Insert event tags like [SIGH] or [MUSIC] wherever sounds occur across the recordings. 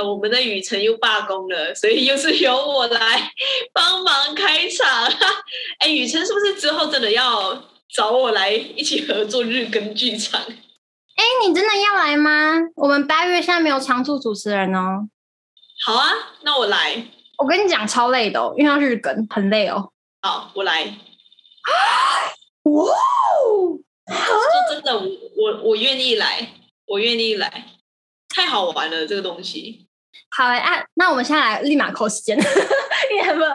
个我们的雨辰又罢工了，所以又是由我来帮忙开场。[LAUGHS] 哎，雨辰是不是之后真的要找我来一起合作日更剧场？哎，你真的要来吗？我们八月现在没有常驻主持人哦。好啊，那我来。我跟你讲，超累的哦，因为要日更，很累哦。好，我来。[GASPS] 哇哦！说真的，我我我愿意来，我愿意来，太好玩了这个东西。好哎，啊，那我们现在来立马扣时间。你有没有？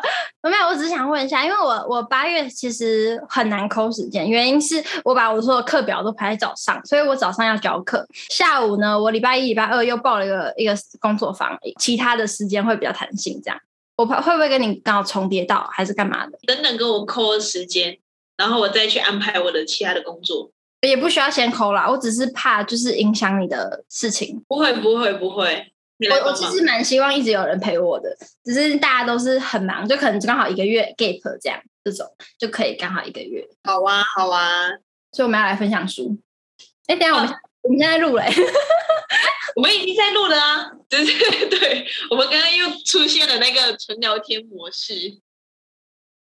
没有，我只是想问一下，因为我我八月其实很难扣时间，原因是我把我所有课表都排在早上，所以我早上要教课，下午呢，我礼拜一、礼拜二又报了一个一个工作坊，其他的时间会比较弹性。这样，我怕会不会跟你刚好重叠到，还是干嘛的？等等，跟我扣时间。然后我再去安排我的其他的工作，也不需要先扣啦。我只是怕就是影响你的事情。不会不会不会，我我其实蛮希望一直有人陪我的，只是大家都是很忙，就可能刚好一个月 gap 这样，这种就可以刚好一个月。好啊好啊，所以我们要来分享书。哎，等下我们、啊、我们现在录嘞，[LAUGHS] 我们已经在录了啊，对对 [LAUGHS] 对，我们刚刚又出现了那个纯聊天模式。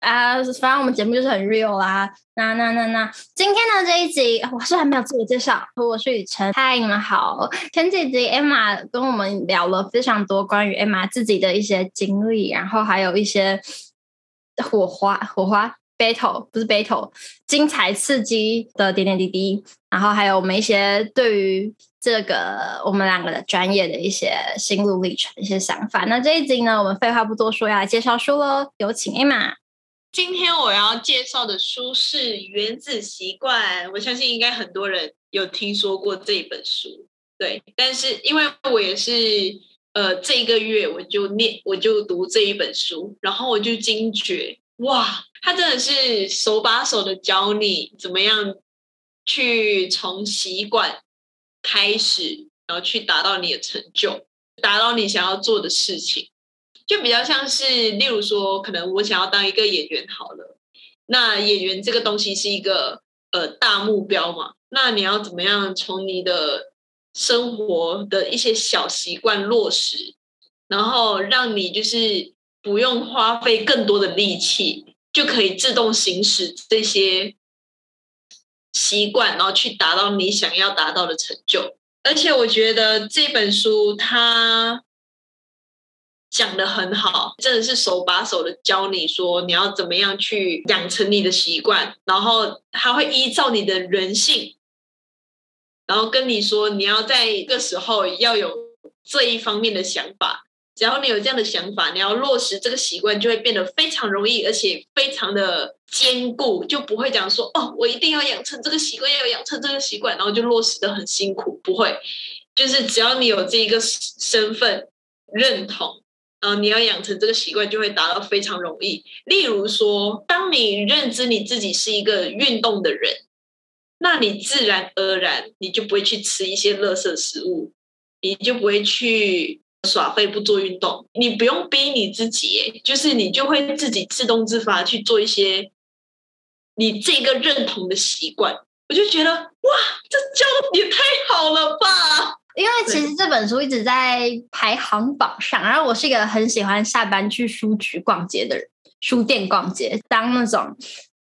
啊，反正我们节目就是很 real 啦。那那那那，今天的这一集，我是还没有自我介绍，我是雨辰。嗨，你们好。前几集 Emma 跟我们聊了非常多关于 Emma 自己的一些经历，然后还有一些火花火花 battle 不是 battle，精彩刺激的点点滴滴，然后还有我们一些对于这个我们两个的专业的一些心路历程、一些想法。那这一集呢，我们废话不多说，要来介绍书喽。有请 Emma。今天我要介绍的书是《原子习惯》，我相信应该很多人有听说过这本书，对。但是因为我也是，呃，这一个月我就念，我就读这一本书，然后我就惊觉，哇，他真的是手把手的教你怎么样去从习惯开始，然后去达到你的成就，达到你想要做的事情。就比较像是，例如说，可能我想要当一个演员好了，那演员这个东西是一个呃大目标嘛，那你要怎么样从你的生活的一些小习惯落实，然后让你就是不用花费更多的力气，就可以自动行使这些习惯，然后去达到你想要达到的成就。而且我觉得这本书它。讲的很好，真的是手把手的教你说你要怎么样去养成你的习惯，然后他会依照你的人性，然后跟你说你要在这个时候要有这一方面的想法。只要你有这样的想法，你要落实这个习惯，就会变得非常容易，而且非常的坚固，就不会讲说哦，我一定要养成这个习惯，要养成这个习惯，然后就落实的很辛苦。不会，就是只要你有这一个身份认同。嗯，你要养成这个习惯，就会达到非常容易。例如说，当你认知你自己是一个运动的人，那你自然而然你就不会去吃一些垃圾食物，你就不会去耍废不做运动。你不用逼你自己，就是你就会自己自动自发去做一些你这个认同的习惯。我就觉得，哇，这教的也太好了吧！因为其实这本书一直在排行榜上，然后我是一个很喜欢下班去书局逛街的人，书店逛街当那种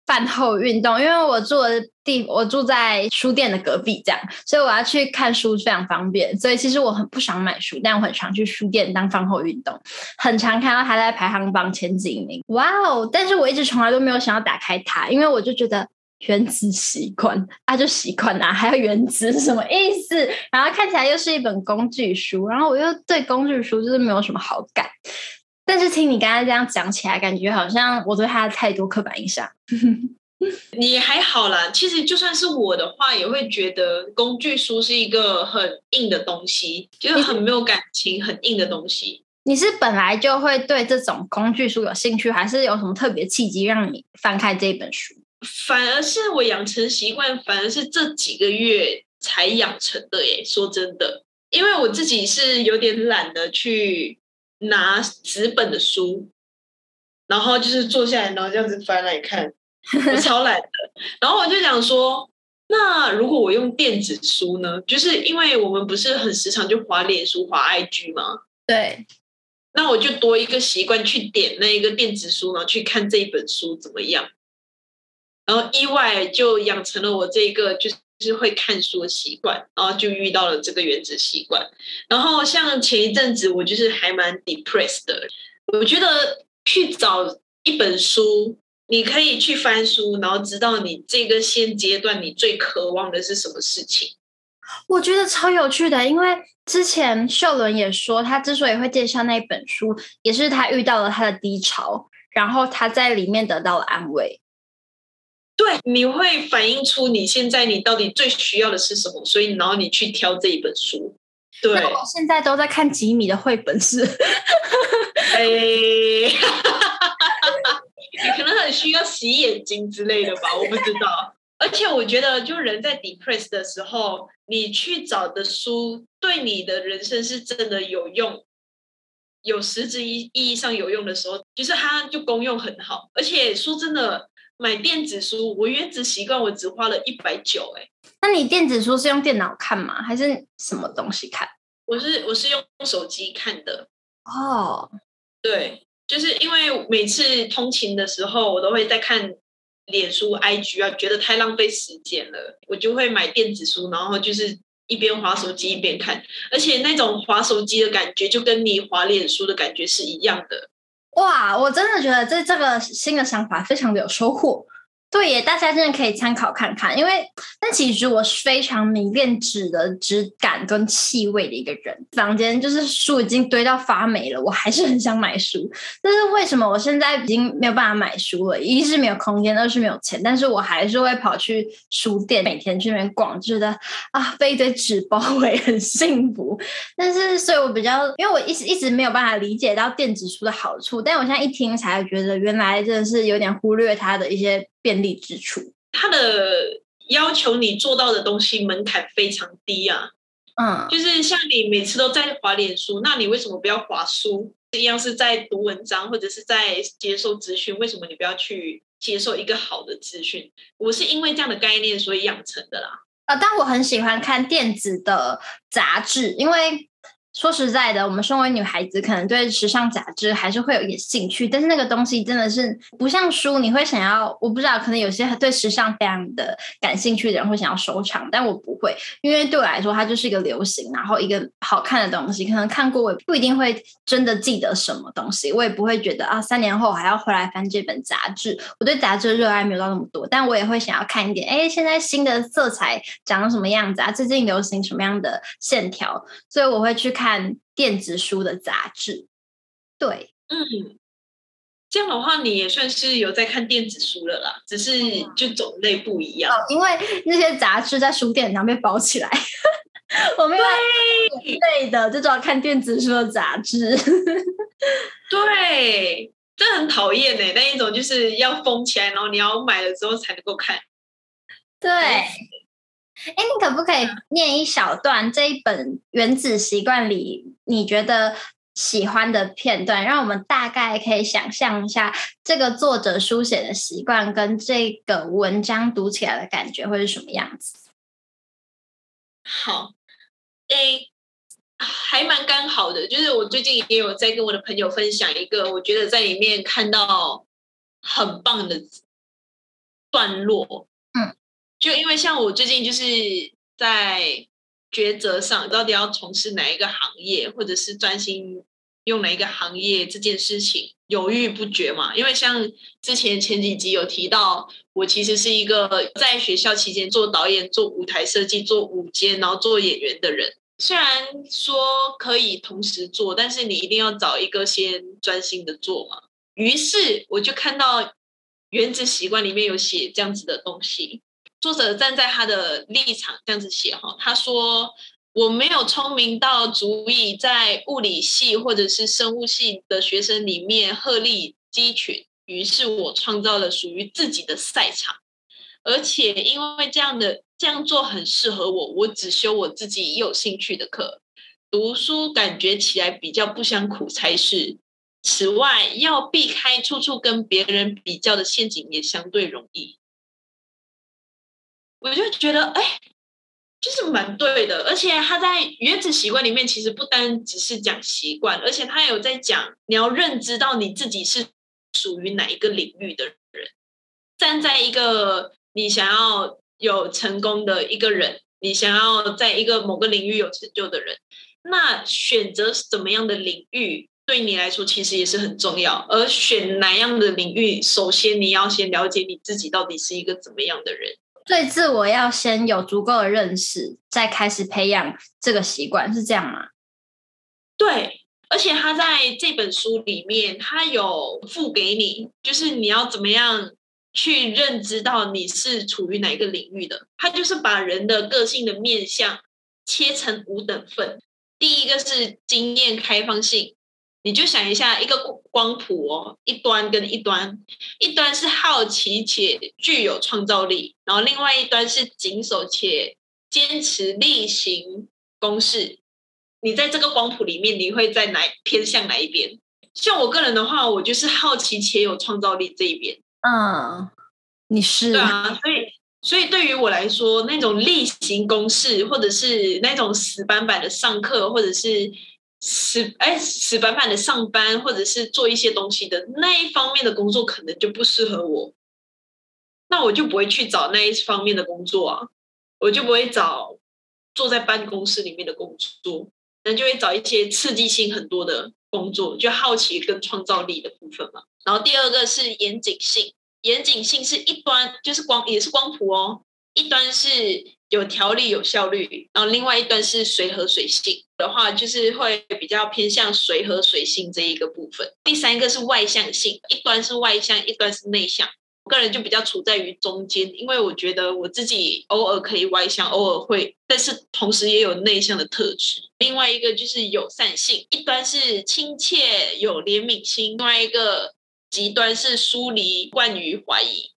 饭后运动。因为我住的地，我住在书店的隔壁，这样，所以我要去看书非常方便。所以其实我很不想买书，但我很常去书店当饭后运动，很常看到它在排行榜前几名。哇哦！但是我一直从来都没有想要打开它，因为我就觉得。原子习惯啊，就习惯啊，还有原子是什么意思？然后看起来又是一本工具书，然后我又对工具书就是没有什么好感。但是听你刚才这样讲起来，感觉好像我对它太多刻板印象。[LAUGHS] 你还好啦，其实就算是我的话，也会觉得工具书是一个很硬的东西，就是很没有感情、很硬的东西。你是本来就会对这种工具书有兴趣，还是有什么特别契机让你翻开这本书？反而是我养成习惯，反而是这几个月才养成的耶。说真的，因为我自己是有点懒得去拿纸本的书，然后就是坐下来，然后这样子翻来看，我超懒的。然后我就想说，那如果我用电子书呢？就是因为我们不是很时常就滑脸书、滑 IG 吗？对，那我就多一个习惯去点那一个电子书，然后去看这一本书怎么样。然后意外就养成了我这个就是会看书的习惯，然后就遇到了这个原子习惯。然后像前一阵子我就是还蛮 depressed 的，我觉得去找一本书，你可以去翻书，然后知道你这个现阶段你最渴望的是什么事情。我觉得超有趣的，因为之前秀伦也说，他之所以会介绍那本书，也是他遇到了他的低潮，然后他在里面得到了安慰。对，你会反映出你现在你到底最需要的是什么，所以然后你去挑这一本书。对，我现在都在看吉米的绘本是，[LAUGHS] 哎，你可能很需要洗眼睛之类的吧，我不知道。而且我觉得，就人在 depressed 的时候，你去找的书对你的人生是真的有用，有实质意意义上有用的时候，就是它就功用很好。而且说真的。买电子书，我原子习惯我只花了一百九，哎，那你电子书是用电脑看吗？还是什么东西看？我是我是用手机看的。哦，对，就是因为每次通勤的时候，我都会在看脸书、IG 啊，觉得太浪费时间了，我就会买电子书，然后就是一边滑手机一边看，而且那种滑手机的感觉，就跟你滑脸书的感觉是一样的。哇，我真的觉得这这个新的想法非常的有收获。对耶，大家真的可以参考看看，因为但其实我是非常迷恋纸的质感跟气味的一个人。房间就是书已经堆到发霉了，我还是很想买书。但是为什么我现在已经没有办法买书了？一是没有空间，二是没有钱。但是我还是会跑去书店，每天去那边逛，觉得啊被一堆纸包围很幸福。但是所以我比较，因为我一直一直没有办法理解到电子书的好处，但我现在一听才觉得原来真的是有点忽略它的一些。便利之处，它的要求你做到的东西门槛非常低啊。嗯，就是像你每次都在滑脸书，那你为什么不要滑书？一样是在读文章或者是在接受资讯，为什么你不要去接受一个好的资讯？我是因为这样的概念所以养成的啦。啊，但我很喜欢看电子的杂志，因为。说实在的，我们身为女孩子，可能对时尚杂志还是会有一点兴趣，但是那个东西真的是不像书，你会想要，我不知道，可能有些对时尚非常的感兴趣的人会想要收藏，但我不会，因为对我来说，它就是一个流行，然后一个好看的东西，可能看过我也不一定会真的记得什么东西，我也不会觉得啊，三年后还要回来翻这本杂志。我对杂志的热爱没有到那么多，但我也会想要看一点，哎，现在新的色彩长什么样子啊？最近流行什么样的线条？所以我会去看。看电子书的杂志，对，嗯，这样的话你也算是有在看电子书了啦，只是就种类不一样。哦，因为那些杂志在书店上被包起来，[LAUGHS] 我没有对的，就只要看电子书的杂志。[LAUGHS] 对，这很讨厌哎，那一种就是要封起来，然后你要买了之后才能够看。对。哎，你可不可以念一小段这一本《原子习惯》里你觉得喜欢的片段，让我们大概可以想象一下这个作者书写的习惯跟这个文章读起来的感觉会是什么样子？好，哎，还蛮刚好的，就是我最近也有在跟我的朋友分享一个，我觉得在里面看到很棒的段落。就因为像我最近就是在抉择上，到底要从事哪一个行业，或者是专心用哪一个行业这件事情犹豫不决嘛。因为像之前前几集有提到，我其实是一个在学校期间做导演、做舞台设计、做舞间，然后做演员的人。虽然说可以同时做，但是你一定要找一个先专心的做嘛。于是我就看到《原子习惯》里面有写这样子的东西。作者站在他的立场这样子写哈，他说：“我没有聪明到足以在物理系或者是生物系的学生里面鹤立鸡群，于是我创造了属于自己的赛场，而且因为这样的这样做很适合我，我只修我自己有兴趣的课，读书感觉起来比较不想苦差事。此外，要避开处处跟别人比较的陷阱也相对容易。”我就觉得，哎，就是蛮对的。而且他在原子习惯里面，其实不单只是讲习惯，而且他有在讲你要认知到你自己是属于哪一个领域的人。站在一个你想要有成功的一个人，你想要在一个某个领域有成就的人，那选择怎么样的领域对你来说其实也是很重要。而选哪样的领域，首先你要先了解你自己到底是一个怎么样的人。对自我要先有足够的认识，再开始培养这个习惯，是这样吗？对，而且他在这本书里面，他有付给你，就是你要怎么样。去认知到你是处于哪一个领域的，他就是把人的个性的面相切成五等份。第一个是经验开放性，你就想一下一个光谱哦，一端跟一端，一端是好奇且具有创造力，然后另外一端是谨守且坚持例行公事。你在这个光谱里面，你会在哪偏向哪一边？像我个人的话，我就是好奇且有创造力这一边。嗯，你是对啊，所以所以对于我来说，那种例行公事，或者是那种死板板的上课，或者是死哎死板板的上班，或者是做一些东西的那一方面的工作，可能就不适合我。那我就不会去找那一方面的工作啊，我就不会找坐在办公室里面的工作，那就会找一些刺激性很多的工作，就好奇跟创造力的部分嘛。然后第二个是严谨性，严谨性是一端就是光也是光谱哦，一端是有条理有效率，然后另外一端是随和随性的话，就是会比较偏向随和随性这一个部分。第三个是外向性，一端是外向，一端是内向。我个人就比较处在于中间，因为我觉得我自己偶尔可以外向，偶尔会，但是同时也有内向的特质。另外一个就是友善性，一端是亲切有怜悯心，另外一个。极端是疏离、惯于怀疑，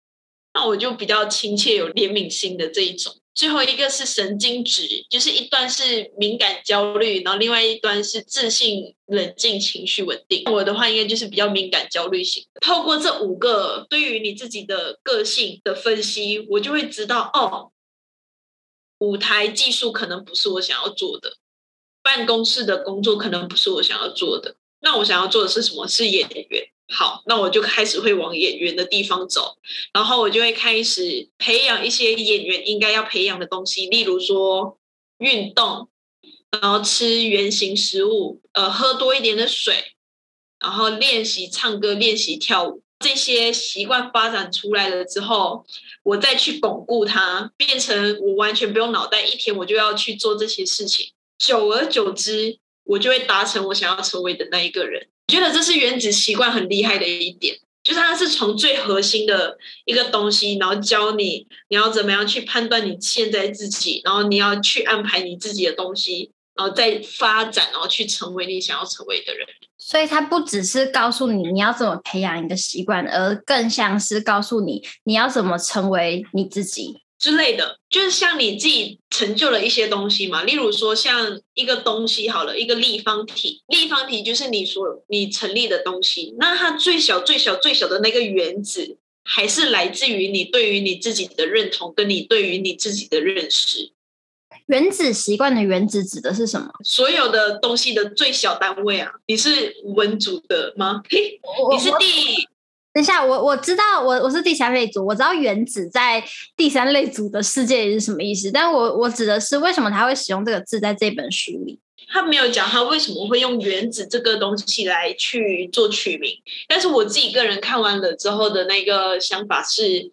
那我就比较亲切、有怜悯心的这一种。最后一个是神经质，就是一段是敏感、焦虑，然后另外一端是自信、冷静、情绪稳定。我的话应该就是比较敏感、焦虑型。透过这五个对于你自己的个性的分析，我就会知道哦，舞台技术可能不是我想要做的，办公室的工作可能不是我想要做的。那我想要做的是什么？是演员。好，那我就开始会往演员的地方走，然后我就会开始培养一些演员应该要培养的东西，例如说运动，然后吃原型食物，呃，喝多一点的水，然后练习唱歌、练习跳舞，这些习惯发展出来了之后，我再去巩固它，变成我完全不用脑袋，一天我就要去做这些事情，久而久之，我就会达成我想要成为的那一个人。我觉得这是原子习惯很厉害的一点，就是它是从最核心的一个东西，然后教你你要怎么样去判断你现在自己，然后你要去安排你自己的东西，然后再发展，然后去成为你想要成为的人。所以它不只是告诉你你要怎么培养一个习惯，而更像是告诉你你要怎么成为你自己。之类的，就是像你自己成就了一些东西嘛，例如说像一个东西好了，一个立方体，立方体就是你所你成立的东西，那它最小最小最小的那个原子，还是来自于你对于你自己的认同，跟你对于你自己的认识。原子习惯的原子指的是什么？所有的东西的最小单位啊，你是文组的吗？嘿，你是第。等一下，我我知道，我我是第三类组，我知道原子在第三类组的世界里是什么意思，但我我指的是为什么他会使用这个字在这本书里？他没有讲他为什么会用原子这个东西来去做取名，但是我自己个人看完了之后的那个想法是，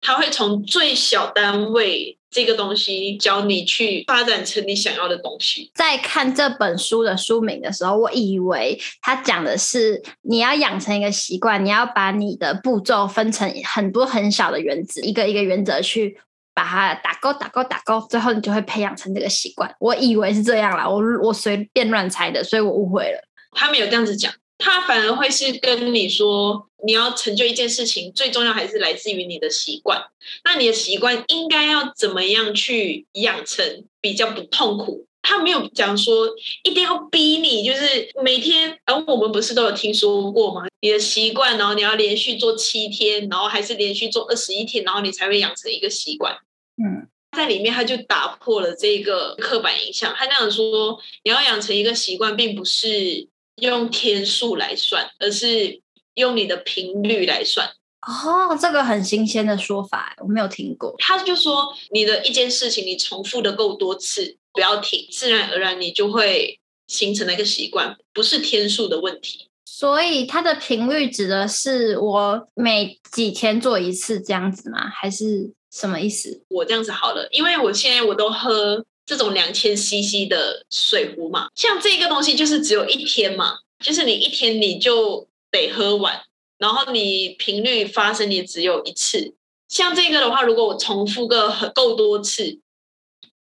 他会从最小单位。这个东西教你去发展成你想要的东西。在看这本书的书名的时候，我以为他讲的是你要养成一个习惯，你要把你的步骤分成很多很小的原子，一个一个原则去把它打勾、打勾、打勾，最后你就会培养成这个习惯。我以为是这样啦，我我随便乱猜的，所以我误会了。他没有这样子讲。他反而会是跟你说，你要成就一件事情，最重要还是来自于你的习惯。那你的习惯应该要怎么样去养成比较不痛苦？他没有讲说一定要逼你，就是每天。然后我们不是都有听说过吗？你的习惯，然后你要连续做七天，然后还是连续做二十一天，然后你才会养成一个习惯。嗯，在里面他就打破了这个刻板印象。他那样说，你要养成一个习惯，并不是用天数来算，而是用你的频率来算。哦，这个很新鲜的说法，我没有听过。他就说，你的一件事情，你重复的够多次，不要停，自然而然你就会形成那个习惯，不是天数的问题。所以它的频率指的是我每几天做一次这样子吗？还是什么意思？我这样子好了，因为我现在我都喝这种两千 CC 的水壶嘛，像这个东西就是只有一天嘛，就是你一天你就得喝完，然后你频率发生也只有一次。像这个的话，如果我重复个很够多次，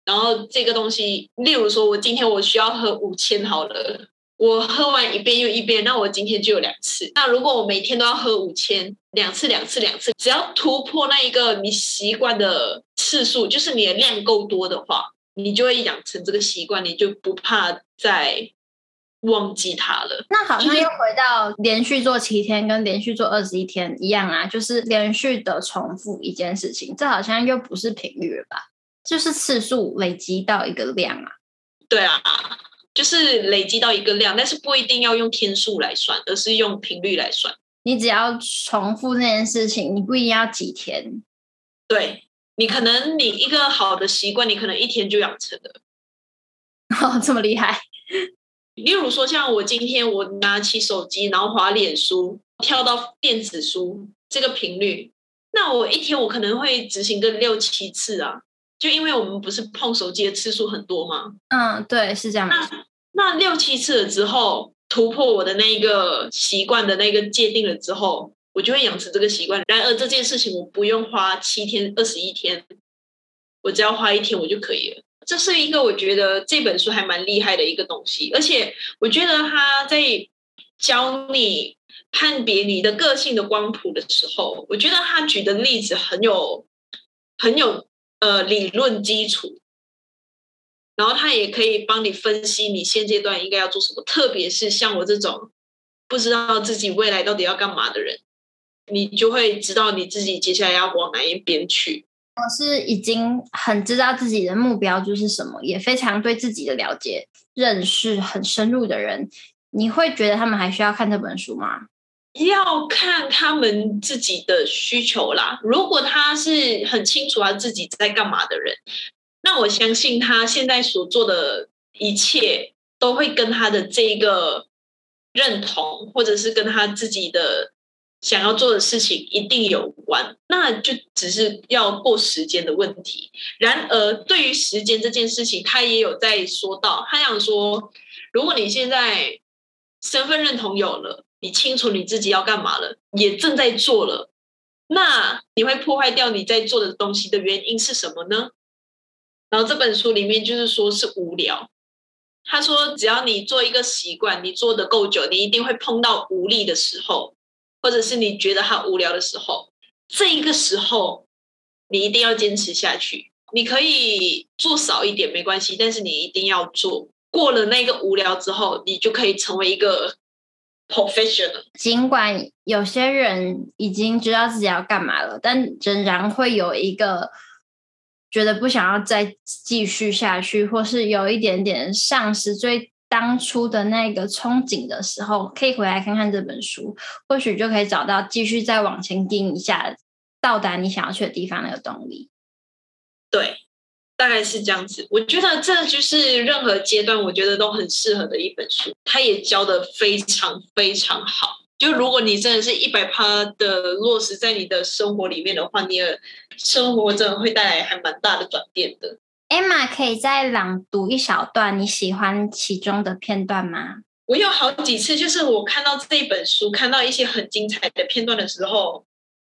然后这个东西，例如说我今天我需要喝五千好了。我喝完一遍又一遍，那我今天就有两次。那如果我每天都要喝五千，两次两次两次，只要突破那一个你习惯的次数，就是你的量够多的话，你就会养成这个习惯，你就不怕再忘记它了。那好像又回到连续做七天跟连续做二十一天一样啊，就是连续的重复一件事情，这好像又不是频率了吧？就是次数累积到一个量啊。对啊。就是累积到一个量，但是不一定要用天数来算，而是用频率来算。你只要重复那件事情，你不一定要几天。对，你可能你一个好的习惯，你可能一天就养成了。[LAUGHS] 哦，这么厉害！例如说，像我今天我拿起手机，然后滑脸书，跳到电子书这个频率，那我一天我可能会执行个六七次啊。就因为我们不是碰手机的次数很多吗？嗯，对，是这样。那那六七次了之后，突破我的那一个习惯的那个界定了之后，我就会养成这个习惯。然而这件事情我不用花七天、二十一天，我只要花一天我就可以了。这是一个我觉得这本书还蛮厉害的一个东西，而且我觉得他在教你判别你的个性的光谱的时候，我觉得他举的例子很有很有。呃，理论基础，然后他也可以帮你分析你现阶段应该要做什么，特别是像我这种不知道自己未来到底要干嘛的人，你就会知道你自己接下来要往哪一边去。我是已经很知道自己的目标就是什么，也非常对自己的了解、认识很深入的人，你会觉得他们还需要看这本书吗？要看他们自己的需求啦。如果他是很清楚他自己在干嘛的人，那我相信他现在所做的一切都会跟他的这个认同，或者是跟他自己的想要做的事情一定有关。那就只是要过时间的问题。然而，对于时间这件事情，他也有在说到，他想说，如果你现在身份认同有了。你清楚你自己要干嘛了，也正在做了，那你会破坏掉你在做的东西的原因是什么呢？然后这本书里面就是说是无聊。他说，只要你做一个习惯，你做得够久，你一定会碰到无力的时候，或者是你觉得它无聊的时候，这一个时候你一定要坚持下去。你可以做少一点没关系，但是你一定要做。过了那个无聊之后，你就可以成为一个。professional，尽管有些人已经知道自己要干嘛了，但仍然会有一个觉得不想要再继续下去，或是有一点点丧失最当初的那个憧憬的时候，可以回来看看这本书，或许就可以找到继续再往前进一下，到达你想要去的地方那个动力。对。大概是这样子，我觉得这就是任何阶段，我觉得都很适合的一本书。它也教的非常非常好。就如果你真的是一百趴的落实在你的生活里面的话，你的生活真的会带来还蛮大的转变的。Emma 可以再朗读一小段你喜欢其中的片段吗？我有好几次，就是我看到这一本书，看到一些很精彩的片段的时候。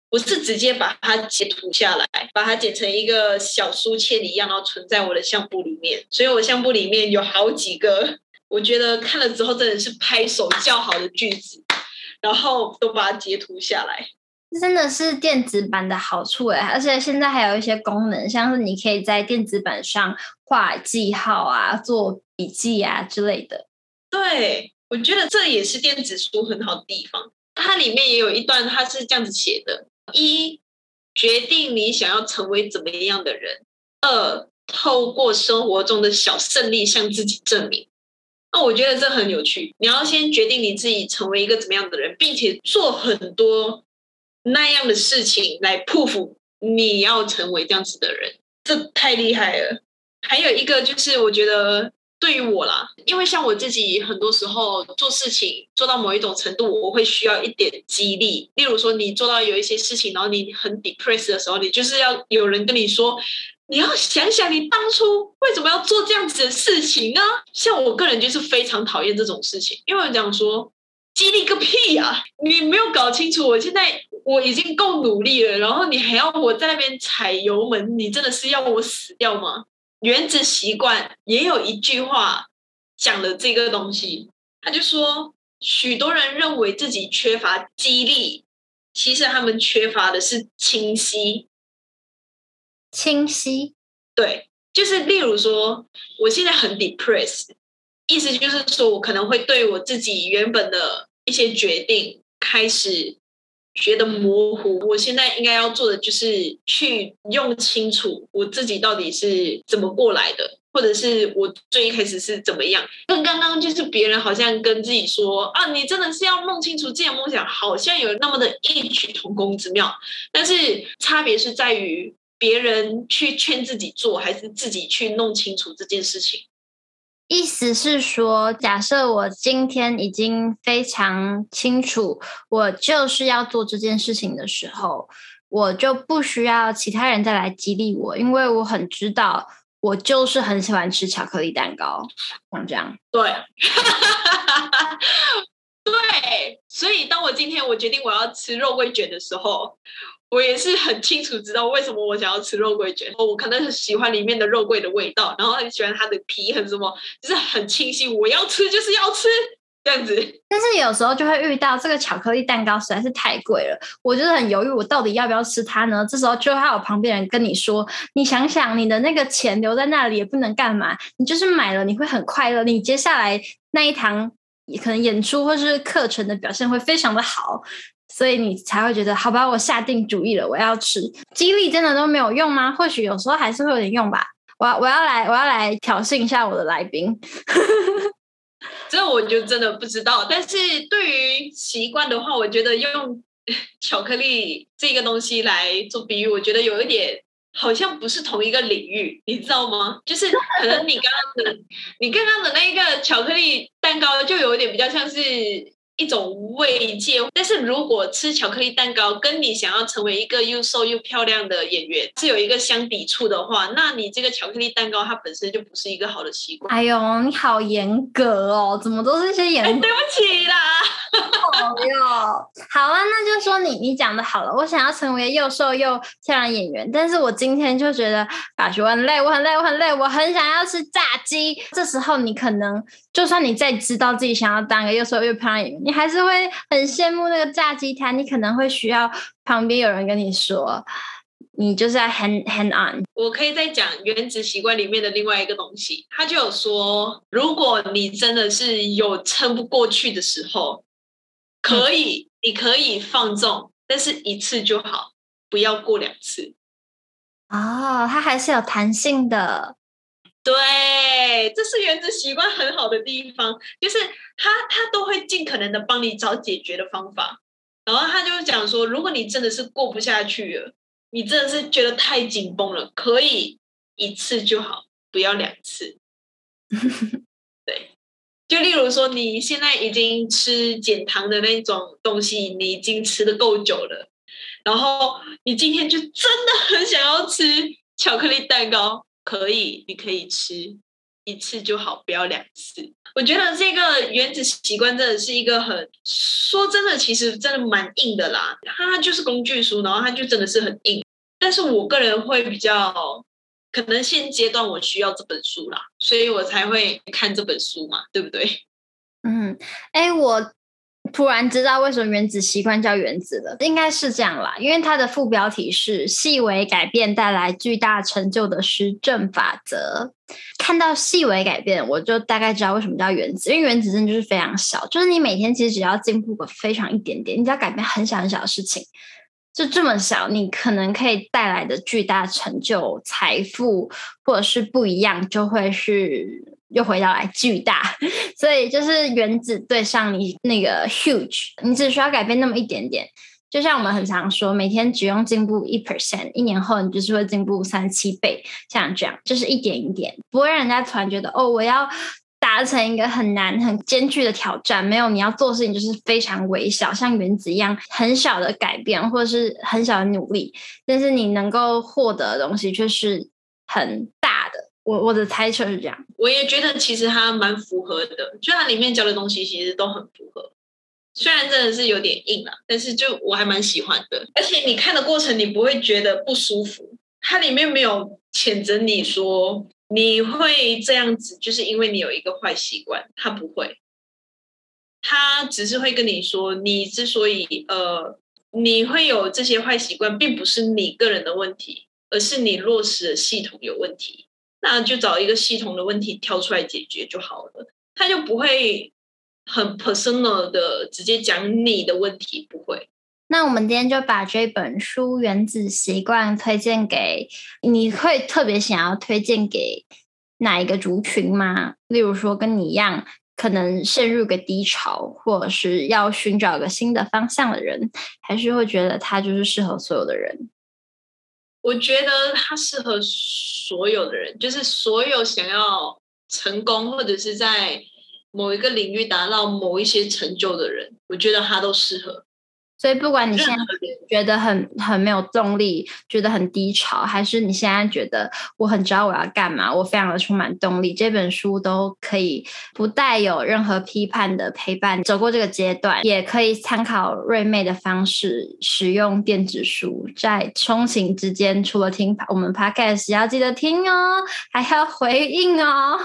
我是直接把它截图下来，把它剪成一个小书签一样，然后存在我的相簿里面。所以我相簿里面有好几个，[LAUGHS] 我觉得看了之后真的是拍手叫好的句子，然后都把它截图下来。真的是电子版的好处哎，而且现在还有一些功能，像是你可以在电子版上画记号啊、做笔记啊之类的。对，我觉得这也是电子书很好的地方。它里面也有一段，它是这样子写的。一，决定你想要成为怎么样的人。二，透过生活中的小胜利向自己证明。那我觉得这很有趣。你要先决定你自己成为一个怎么样的人，并且做很多那样的事情来铺服你要成为这样子的人，这太厉害了。还有一个就是，我觉得对于我啦，因为像我自己很多时候做事情做到某一种程度，我会需要一点激励。例如说，你做到有一些事情，然后你很 depressed 的时候，你就是要有人跟你说。你要想想，你当初为什么要做这样子的事情呢？像我个人就是非常讨厌这种事情，因为我讲说激励个屁呀！你没有搞清楚，我现在我已经够努力了，然后你还要我在那边踩油门，你真的是要我死掉吗？原子习惯也有一句话讲了这个东西，他就说，许多人认为自己缺乏激励，其实他们缺乏的是清晰。清晰，对，就是例如说，我现在很 depressed，意思就是说我可能会对我自己原本的一些决定开始觉得模糊。我现在应该要做的就是去用清楚我自己到底是怎么过来的，或者是我最一开始是怎么样。跟刚刚就是别人好像跟自己说啊，你真的是要弄清楚自己的梦想，好像有那么的异曲同工之妙，但是差别是在于。别人去劝自己做，还是自己去弄清楚这件事情？意思是说，假设我今天已经非常清楚，我就是要做这件事情的时候，我就不需要其他人再来激励我，因为我很知道，我就是很喜欢吃巧克力蛋糕，像这样。对，[LAUGHS] 对，所以当我今天我决定我要吃肉桂卷的时候。我也是很清楚知道为什么我想要吃肉桂卷，我可能很喜欢里面的肉桂的味道，然后很喜欢它的皮，很什么，就是很清晰，我要吃就是要吃这样子。但是有时候就会遇到这个巧克力蛋糕实在是太贵了，我就是很犹豫，我到底要不要吃它呢？这时候就还有旁边人跟你说，你想想，你的那个钱留在那里也不能干嘛，你就是买了，你会很快乐，你接下来那一堂可能演出或是课程的表现会非常的好。所以你才会觉得好吧，我下定主意了，我要吃。激励真的都没有用吗？或许有时候还是会有点用吧。我我要来我要来挑衅一下我的来宾。[LAUGHS] 这我就真的不知道。但是对于习惯的话，我觉得用 [LAUGHS] 巧克力这个东西来做比喻，我觉得有一点好像不是同一个领域，你知道吗？就是可能你刚刚的你刚刚的那一个巧克力蛋糕，就有一点比较像是。一种慰藉，但是如果吃巧克力蛋糕跟你想要成为一个又瘦又漂亮的演员是有一个相抵触的话，那你这个巧克力蛋糕它本身就不是一个好的习惯。哎呦，你好严格哦，怎么都是一些严格？哎，对不起啦。哦哟，好啊，那就说你你讲的好了。我想要成为又瘦又漂亮演员，但是我今天就觉得啊，我很累，我很累，我很累，我很想要吃炸鸡。这时候你可能就算你再知道自己想要当个又瘦又漂亮演员，你还是会很羡慕那个炸鸡摊。你可能会需要旁边有人跟你说，你就是要 hand hand on。我可以再讲《原子习惯》里面的另外一个东西，他就有说，如果你真的是有撑不过去的时候。可以，你可以放纵，但是一次就好，不要过两次。哦，它还是有弹性的。对，这是原子习惯很好的地方，就是他他都会尽可能的帮你找解决的方法。然后他就讲说，如果你真的是过不下去了，你真的是觉得太紧绷了，可以一次就好，不要两次。[LAUGHS] 对。就例如说，你现在已经吃减糖的那种东西，你已经吃的够久了，然后你今天就真的很想要吃巧克力蛋糕，可以，你可以吃一次就好，不要两次。我觉得这个原子习惯真的是一个很，说真的，其实真的蛮硬的啦。它就是工具书，然后它就真的是很硬。但是我个人会比较。可能现阶段我需要这本书啦，所以我才会看这本书嘛，对不对？嗯，哎，我突然知道为什么原子习惯叫原子了，应该是这样啦，因为它的副标题是“细微改变带来巨大成就的实证法则”。看到细微改变，我就大概知道为什么叫原子，因为原子真的就是非常小，就是你每天其实只要进步个非常一点点，你只要改变很小很小的事情。就这么小，你可能可以带来的巨大成就、财富，或者是不一样，就会是又回到来巨大。[LAUGHS] 所以就是原子对上你那个 huge，你只需要改变那么一点点。就像我们很常说，每天只用进步一 percent，一年后你就是会进步三七倍，像这样，就是一点一点，不会让人家突然觉得哦，我要。达成一个很难、很艰巨的挑战，没有你要做事情就是非常微小，像原子一样很小的改变，或者是很小的努力，但是你能够获得的东西却是很大。我我的猜测是这样，我也觉得其实它蛮符合的，就它里面教的东西其实都很符合，虽然真的是有点硬啊，但是就我还蛮喜欢的，而且你看的过程你不会觉得不舒服，它里面没有谴责你说。你会这样子，就是因为你有一个坏习惯。他不会，他只是会跟你说，你之所以呃，你会有这些坏习惯，并不是你个人的问题，而是你落实的系统有问题。那就找一个系统的问题挑出来解决就好了。他就不会很 personal 的直接讲你的问题，不会。那我们今天就把这本书《原子习惯》推荐给你，会特别想要推荐给哪一个族群吗？例如说跟你一样，可能陷入个低潮，或者是要寻找一个新的方向的人，还是会觉得它就是适合所有的人？我觉得它适合所有的人，就是所有想要成功或者是在某一个领域达到某一些成就的人，我觉得它都适合。所以，不管你现在觉得很很没有动力，觉得很低潮，还是你现在觉得我很知道我要干嘛，我非常的充满动力，这本书都可以不带有任何批判的陪伴走过这个阶段，也可以参考瑞妹的方式使用电子书，在通勤之间，除了听我们 Podcast 要记得听哦，还要回应哦。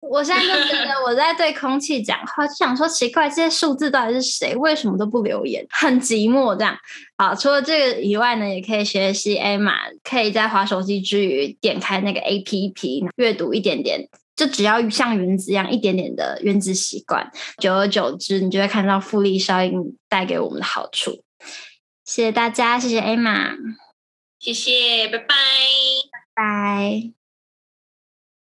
我现在就觉得我在对空气讲话，就想说奇怪，这些数字到底是谁？为什么都不留言？很急。题目这样好，除了这个以外呢，也可以学习 Emma，可以在滑手机之余点开那个 APP 阅读一点点，就只要像原子一样一点点的原子习惯，久而久之，你就会看到复利效应带给我们的好处。谢谢大家，谢谢 Emma，谢谢，拜拜，拜拜。